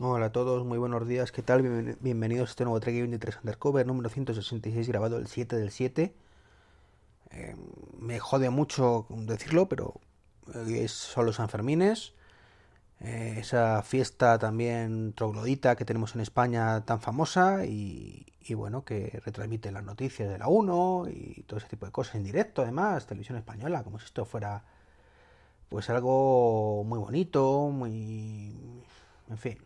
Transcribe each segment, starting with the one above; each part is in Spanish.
Hola a todos, muy buenos días, ¿qué tal? Bienvenidos a este nuevo Trek 23 Undercover número 166 grabado el 7 del 7. Eh, me jode mucho decirlo, pero es, son los Sanfermines. Eh, esa fiesta también troglodita que tenemos en España tan famosa y, bueno, que retransmite las noticias de la 1 y todo ese tipo de cosas en directo además, televisión española, como si esto fuera pues algo muy bonito, muy... en fin,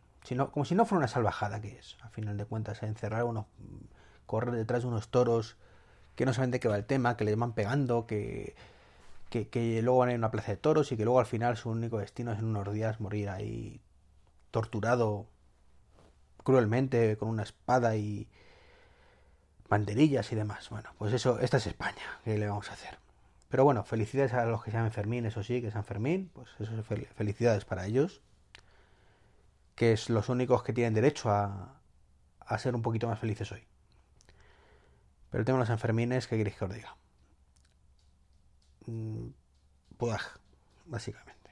como si no fuera una salvajada que es, a final de cuentas, encerrar unos, correr detrás de unos toros que no saben de qué va el tema, que les van pegando, que, que, luego van a una plaza de toros y que luego al final su único destino es en unos días morir ahí torturado cruelmente con una espada y banderillas y demás. Bueno, pues eso, esta es España, ¿qué le vamos a hacer? Pero bueno, felicidades a los que se llaman Fermín, eso sí, que San Fermín, pues eso felicidades para ellos que es los únicos que tienen derecho a, a ser un poquito más felices hoy. Pero tengo los enfermines, ¿qué queréis que os diga? Mm, básicamente.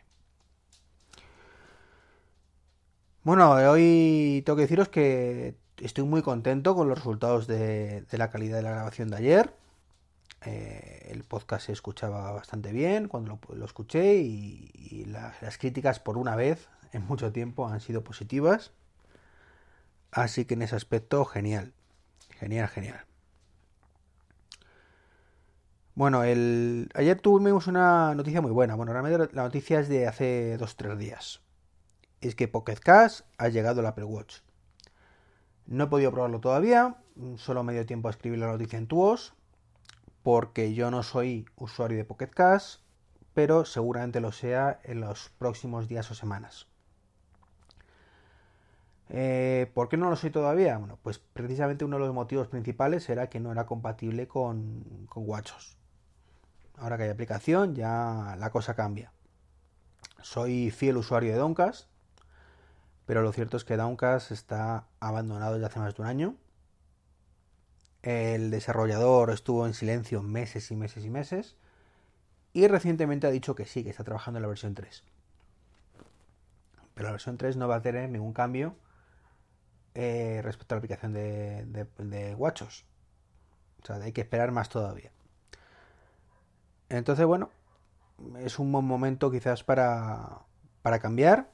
Bueno, hoy tengo que deciros que estoy muy contento con los resultados de, la calidad de la grabación de ayer. Eh, el podcast se escuchaba bastante bien cuando lo, escuché y, las, críticas por una vez en mucho tiempo han sido positivas. Así que en ese aspecto, genial. Genial, genial. Bueno, el... ayer tuvimos una noticia muy buena. Bueno, realmente la noticia es de hace 2-3 días. Es que Pocket Cash ha llegado al Apple Watch. No he podido probarlo todavía. Solo me dio tiempo a escribir la noticia en Tuos. Porque yo no soy usuario de Pocket Cash. Pero seguramente lo sea en los próximos días o semanas. Eh, ¿Por qué no lo soy todavía? Bueno, pues precisamente uno de los motivos principales era que no era compatible con, con. Ahora que hay aplicación, ya la cosa cambia. Soy fiel usuario de Downcast, pero lo cierto es que Downcast está abandonado desde hace más de un año. El desarrollador estuvo en silencio meses y meses y meses. Y recientemente ha dicho que sí, que está trabajando en la versión 3. Pero la versión 3 no va a tener ningún cambio eh, respecto a la aplicación de, de, Watchos. O sea, hay que esperar más todavía. Entonces, bueno, es un buen momento quizás para, para cambiar,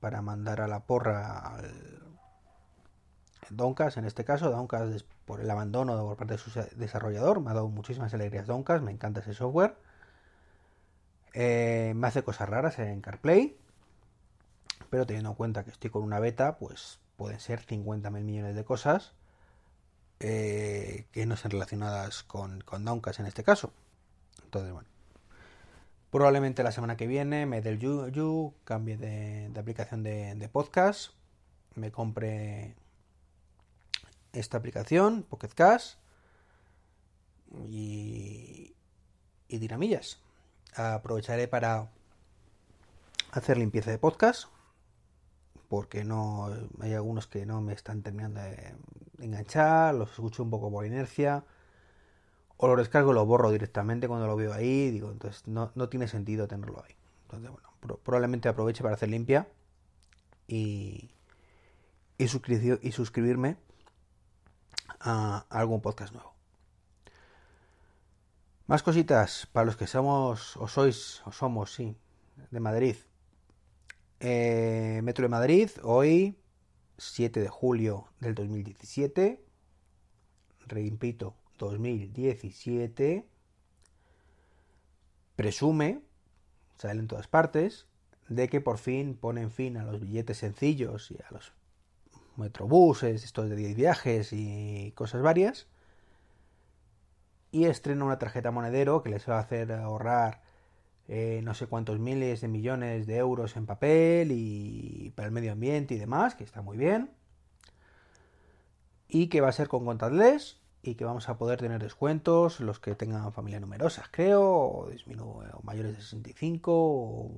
para mandar a la porra al Doncas, en este caso, Doncas por el abandono por parte de su desarrollador, me ha dado muchísimas alegrías Doncas, me encanta ese software. Eh, me hace cosas raras en CarPlay, pero teniendo en cuenta que estoy con una beta, pues pueden ser 50.000 millones de cosas eh, que no estén relacionadas con, con Downcast en este caso. Entonces, bueno. Probablemente la semana que viene me dé el You, cambie de, aplicación de, podcast, me compre esta aplicación, Pocket Cash, y, y dinamillas. Aprovecharé para hacer limpieza de podcast porque no hay algunos que no me están terminando de enganchar, los escucho un poco por inercia, o lo descargo y lo borro directamente cuando lo veo ahí, digo, entonces no, tiene sentido tenerlo ahí. Entonces, bueno, probablemente aproveche para hacer limpia y, y, y suscribirme a, a algún podcast nuevo. Más cositas para los que somos o sois o somos, sí, de Madrid. Eh, Metro de Madrid, hoy, 7 de julio del 2017. Repito, 2017. Presume, sale en todas partes, de que por fin ponen fin a los billetes sencillos y a los metrobuses, estos de 10 viajes y cosas varias. Y estrena una tarjeta monedero que les va a hacer ahorrar eh, no sé cuántos miles de millones de euros en papel y para el medio ambiente y demás, que está muy bien. Y que va a ser con contactless y que vamos a poder tener descuentos los que tengan familias numerosas, creo, o, o mayores de 65,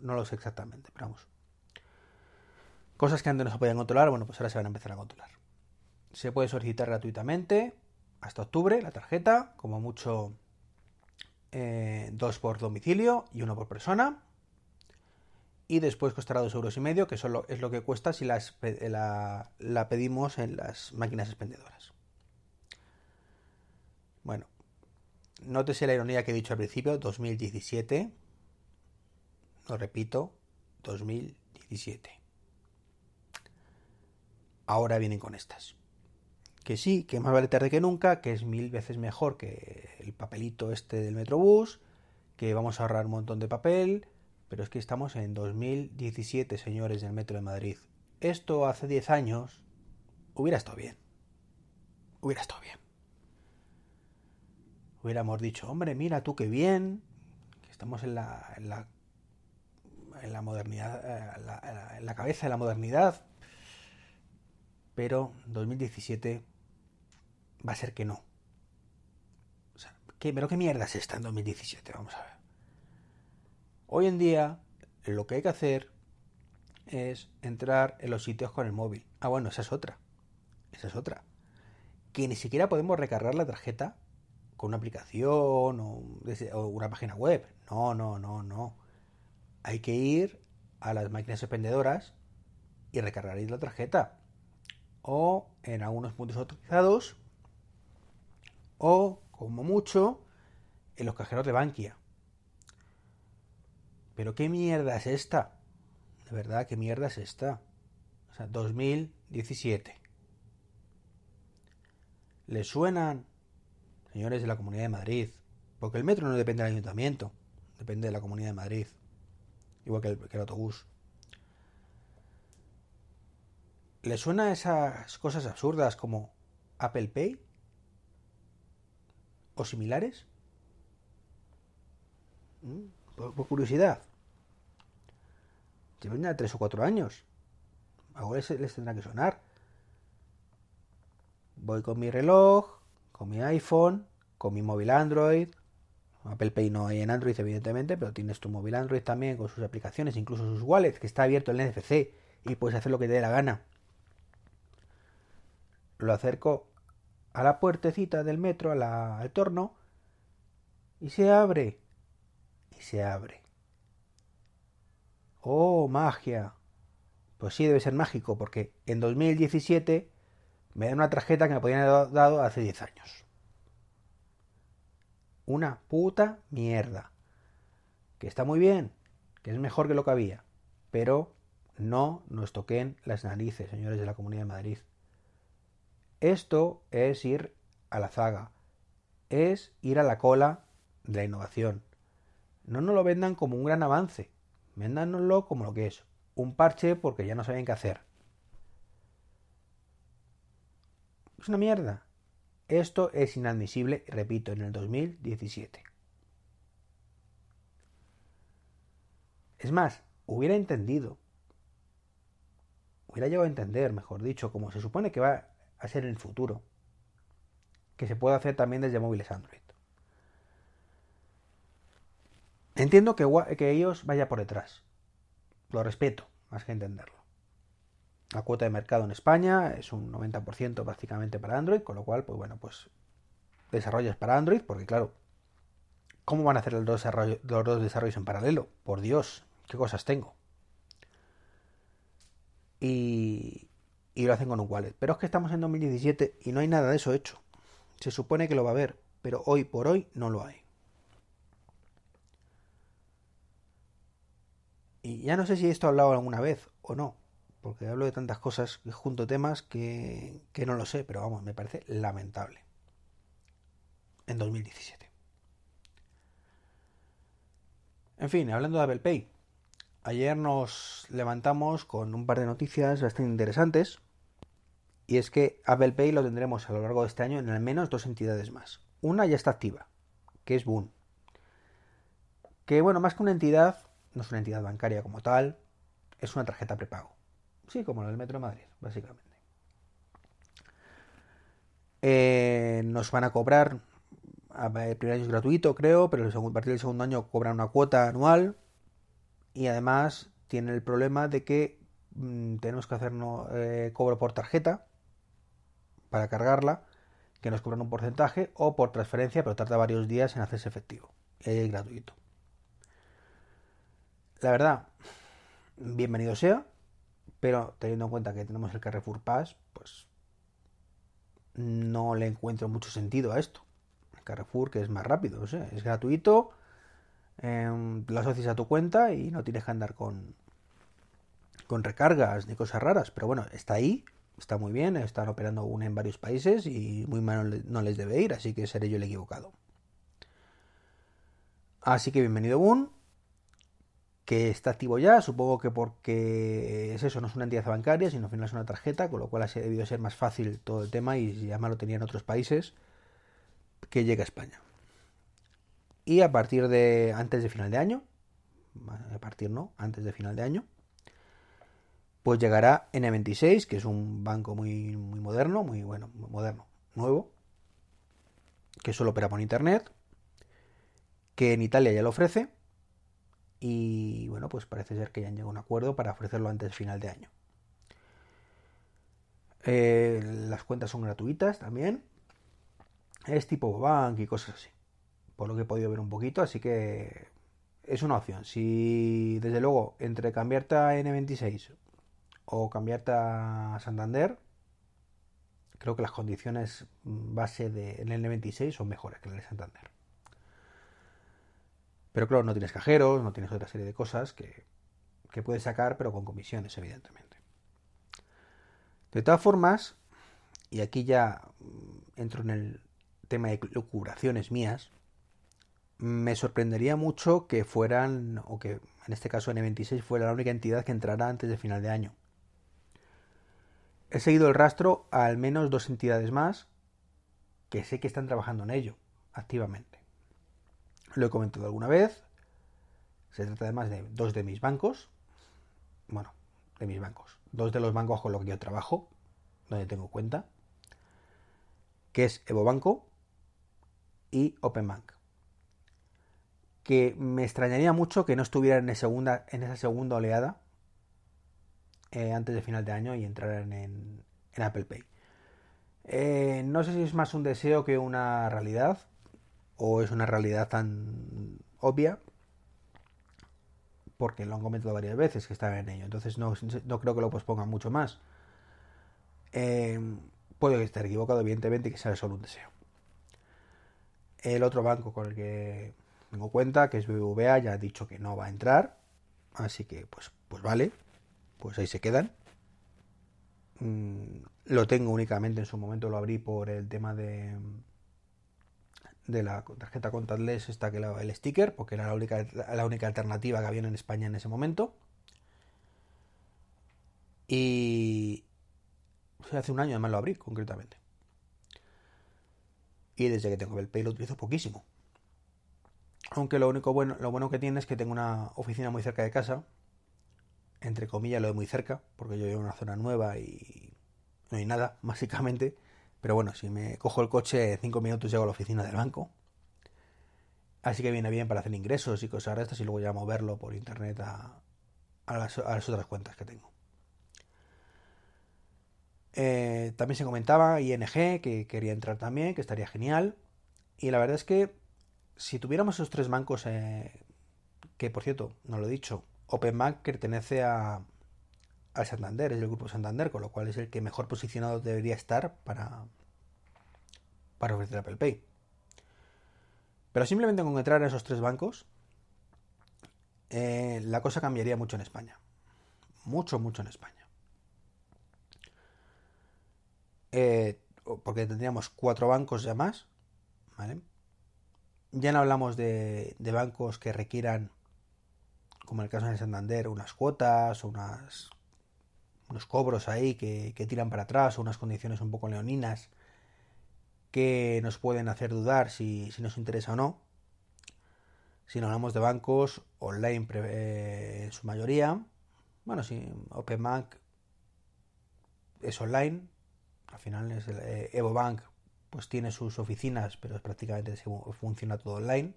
no, lo sé exactamente, pero vamos. Cosas que antes no se podían controlar, bueno, pues ahora se van a empezar a controlar. Se puede solicitar gratuitamente hasta octubre la tarjeta, como mucho eh, dos por domicilio y uno por persona. y después costará dos euros y medio, que solo es lo que cuesta si la, la pedimos en las máquinas expendedoras. Bueno, nótese la ironía que he dicho al principio, 2017, lo repito, 2017. Ahora vienen con estas. Que sí, que más vale tarde que nunca, que es mil veces mejor que el papelito este del Metrobús, que vamos a ahorrar un montón de papel, pero es que estamos en 2017, señores del Metro de Madrid. Esto hace 10 años hubiera estado bien. Hubiera estado bien. Hubiéramos dicho, hombre, mira tú qué bien, que estamos en la, en la, en la modernidad, eh, en la, en la cabeza de la modernidad. Pero 2017 va a ser que no. O sea, ¿qué, ¿pero qué mierda es esta en 2017? Vamos a ver. Hoy en día lo que hay que hacer es entrar en los sitios con el móvil. Ah, bueno, esa es otra. Esa es otra. Que ni siquiera podemos recargar la tarjeta con una aplicación o, una página web. No, no, no, no. Hay que ir a las máquinas expendedoras y recargar la tarjeta. O en algunos puntos autorizados. O, como mucho, en los cajeros de Bankia. Pero ¿qué mierda es esta? De verdad, ¿qué mierda es esta? O sea, 2017. ¿Le suenan, señores de la Comunidad de Madrid? Porque el metro no depende del ayuntamiento, depende de la Comunidad de Madrid. Igual que el, que autobús. ¿Le suena esas cosas absurdas como Apple Pay? ¿O similares? ¿Mm? por, curiosidad. Llevan ya tres o cuatro años. Ahora les, les tendrá que sonar. Voy con mi reloj, con mi iPhone, con mi móvil Android. Apple Pay no hay en Android, evidentemente, pero tienes tu móvil Android también con sus aplicaciones, incluso sus wallets, que está abierto el NFC y puedes hacer lo que te dé la gana. Lo acerco a la puertecita del metro, al torno, y se abre se abre. ¡Oh, magia! Pues sí, debe ser mágico, porque en 2017 me dan una tarjeta que me podían haber dado hace 10 años. Una puta mierda. Que está muy bien, que es mejor que lo que había, pero no nos toquen las narices, señores de la Comunidad de Madrid. Esto es ir a la zaga, es ir a la cola de la innovación. No nos lo vendan como un gran avance, véndanoslo como lo que es, un parche porque ya no saben qué hacer. Es una mierda. Esto es inadmisible, repito, en el 2017. Es más, hubiera entendido, hubiera llegado a entender, mejor dicho, como se supone que va a ser en el futuro, que se puede hacer también desde móviles Android. Entiendo que, que ellos vaya por detrás. Lo respeto, más que entenderlo. La cuota de mercado en España es un 90% prácticamente para Android, con lo cual, pues bueno, pues desarrollas para Android, porque claro, ¿cómo van a hacer los dos, los dos desarrollos en paralelo? Por Dios, qué cosas tengo. Y, y lo hacen con un wallet. Pero es que estamos en 2017 y no hay nada de eso hecho. Se supone que lo va a haber, pero hoy por hoy no lo hay. Y ya no sé si esto he hablado alguna vez o no, porque hablo de tantas cosas, junto temas que, que no lo sé, pero vamos, me parece lamentable. En 2017. En fin, hablando de Apple Pay, ayer nos levantamos con un par de noticias bastante interesantes. Y es que Apple Pay lo tendremos a lo largo de este año en al menos dos entidades más. Una ya está activa, que es Boon. Que bueno, más que una entidad, no es una entidad bancaria como tal, es una tarjeta prepago. Sí, como la del Metro de Madrid, básicamente. Eh, nos van a cobrar, el primer año es gratuito, creo, pero a partir del segundo año cobran una cuota anual y además tiene el problema de que mm, tenemos que hacer eh, cobro por tarjeta para cargarla, que nos cobran un porcentaje, o por transferencia, pero tarda varios días en hacerse efectivo. Es gratuito la verdad, bienvenido sea, pero teniendo en cuenta que tenemos el Carrefour Pass, pues no le encuentro mucho sentido a esto. El Carrefour, que es más rápido, es gratuito, eh, lo asocias a tu cuenta y no tienes que andar con, con recargas ni cosas raras, pero bueno, está ahí, está muy bien, están operando aún en varios países y muy mal no les debe ir, así que seré yo el equivocado. Así que bienvenido Boon, que está activo ya, supongo que porque es eso, no es una entidad bancaria, sino al final es una tarjeta, con lo cual ha debido ser más fácil todo el tema y ya más lo tenía en otros países que llegue a España. Y a partir de antes de final de año, a partir no, antes de final de año, pues llegará N26, que es un banco muy, muy moderno, muy bueno, moderno, nuevo, que solo opera por internet, que en Italia ya lo ofrece, y bueno, pues parece ser que ya han llegado a un acuerdo para ofrecerlo antes del final de año. Eh, las cuentas son gratuitas también. Es tipo bank y cosas así. Por lo que he podido ver un poquito, así que es una opción. Si desde luego entre cambiarte a N26 o cambiarte a Santander, creo que las condiciones base del N26 son mejores que las de Santander. Pero claro, no tienes cajeros, no tienes otra serie de cosas que, que puedes sacar, pero con comisiones, evidentemente. De todas formas, y aquí ya entro en el tema de locuraciones mías, me sorprendería mucho que fueran, o que en este caso N26 fuera la única entidad que entrara antes de final de año. He seguido el rastro a al menos dos entidades más que sé que están trabajando en ello activamente. Lo he comentado alguna vez. Se trata además de dos de mis bancos. Bueno, de mis bancos. Dos de los bancos con los que yo trabajo, donde tengo cuenta. Que es Evo Banco y Openbank. Que me extrañaría mucho que no estuvieran en, segunda, en esa segunda oleada eh, antes de final de año y entrar en, Apple Pay. Eh, no sé si es más un deseo que una realidad, o es una realidad tan obvia, porque lo han comentado varias veces que están en ello, entonces no, creo que lo pospongan mucho más. Eh, puede estar equivocado, evidentemente, que sea solo un deseo. El otro banco con el que tengo cuenta, que es BBVA, ya ha dicho que no va a entrar, así que pues, pues vale, pues ahí se quedan. Mm, lo tengo únicamente en su momento, lo abrí por el tema de de la tarjeta contactless esta que el sticker, porque era la única, la única alternativa que había en España en ese momento. Y hace un año además lo abrí, concretamente. Y desde que tengo el Pay lo utilizo poquísimo. Aunque lo único bueno, lo bueno que tiene es que tengo una oficina muy cerca de casa, entre comillas, lo de muy cerca, porque yo vivo en una zona nueva y no hay nada, básicamente. Pero bueno, si me cojo el coche, cinco minutos llego a la oficina del banco. Así que viene bien para hacer ingresos y cosas de estas y luego ya moverlo por internet a, las, otras cuentas que tengo. Eh, también se comentaba ING que quería entrar también, que estaría genial. Y la verdad es que si tuviéramos esos tres bancos, eh, que por cierto, no lo he dicho, Openbank pertenece a, al Santander, es el grupo Santander, con lo cual es el que mejor posicionado debería estar para, para ofrecer Apple Pay. Pero simplemente con entrar a esos tres bancos, eh, la cosa cambiaría mucho en España. Mucho, mucho en España. Eh, porque tendríamos cuatro bancos ya más, ¿vale? Ya no hablamos de bancos que requieran como en el caso de Santander, unas cuotas, unas, unos cobros ahí que, tiran para atrás, o unas condiciones un poco leoninas que nos pueden hacer dudar si, nos interesa o no. Si no hablamos de bancos online eh, en su mayoría, bueno, si OpenBank es online, al final es el, eh, EvoBank pues tiene sus oficinas, pero prácticamente funciona todo online.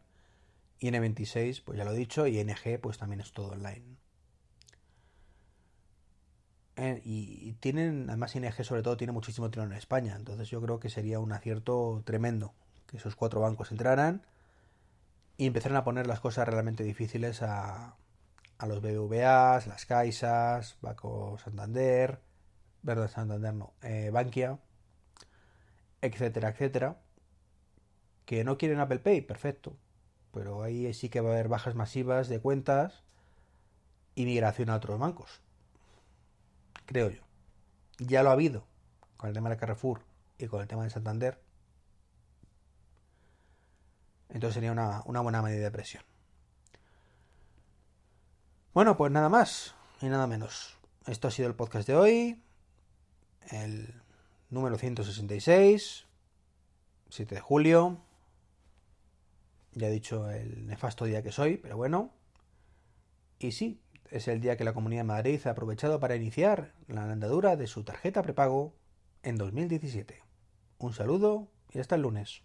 Y N26, pues ya lo he dicho, y NG, pues también es todo online. Eh, y, tienen, además ING sobre todo tiene muchísimo tirón en España, entonces yo creo que sería un acierto tremendo que esos cuatro bancos entraran y empezaran a poner las cosas realmente difíciles a, a los BBVAs, las Caixas, Banco Santander, Verdad Santander no, eh, Bankia, etcétera, etcétera, que no quieren Apple Pay, perfecto, pero ahí sí que va a haber bajas masivas de cuentas y migración a otros bancos, creo yo. Ya lo ha habido con el tema de Carrefour y con el tema de Santander. Entonces sería una, una buena medida de presión. Bueno, pues nada más y nada menos. Esto ha sido el podcast de hoy. El número 166. 7 de julio. Ya he dicho el nefasto día que soy, pero bueno. Y sí, es el día que la Comunidad de Madrid ha aprovechado para iniciar la andadura de su tarjeta prepago en 2017. Un saludo y hasta el lunes.